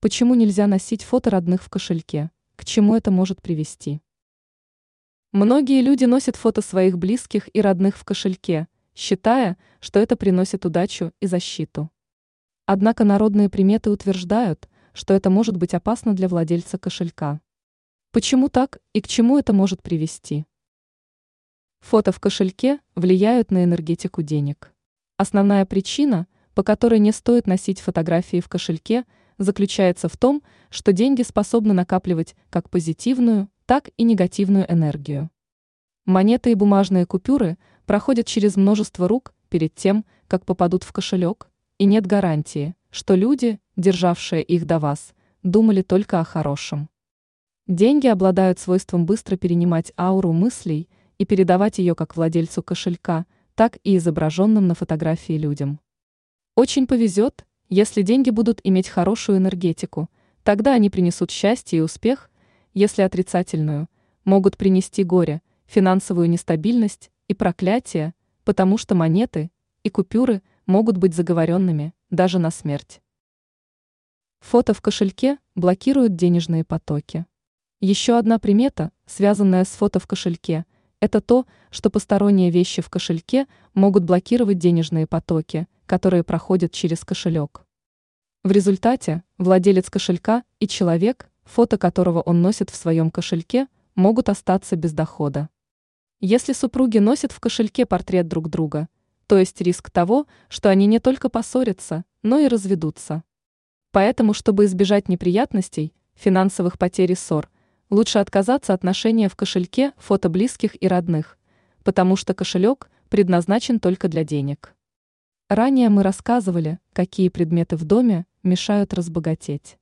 Почему нельзя носить фото родных в кошельке? К чему это может привести? Многие люди носят фото своих близких и родных в кошельке, считая, что это приносит удачу и защиту. Однако народные приметы утверждают, что это может быть опасно для владельца кошелька. Почему так и к чему это может привести? Фото в кошельке влияют на энергетику денег. Основная причина, по которой не стоит носить фотографии в кошельке, заключается в том, что деньги способны накапливать как позитивную, так и негативную энергию. Монеты и бумажные купюры проходят через множество рук перед тем, как попадут в кошелек, и нет гарантии, что люди, державшие их до вас, думали только о хорошем. Деньги обладают свойством быстро перенимать ауру мыслей и передавать ее как владельцу кошелька, так и изображенным на фотографии людям. Очень повезет, если деньги будут иметь хорошую энергетику, тогда они принесут счастье и успех, если отрицательную, могут принести горе, финансовую нестабильность и проклятие, потому что монеты и купюры могут быть заговоренными даже на смерть. Фото в кошельке блокируют денежные потоки. Еще одна примета, связанная с фото в кошельке – это то, что посторонние вещи в кошельке могут блокировать денежные потоки, которые проходят через кошелек. В результате владелец кошелька и человек, фото которого он носит в своем кошельке, могут остаться без дохода. Если супруги носят в кошельке портрет друг друга, то есть риск того, что они не только поссорятся, но и разведутся. Поэтому, чтобы избежать неприятностей, финансовых потерь и ссор – Лучше отказаться от ношения в кошельке фото близких и родных, потому что кошелек предназначен только для денег. Ранее мы рассказывали, какие предметы в доме мешают разбогатеть.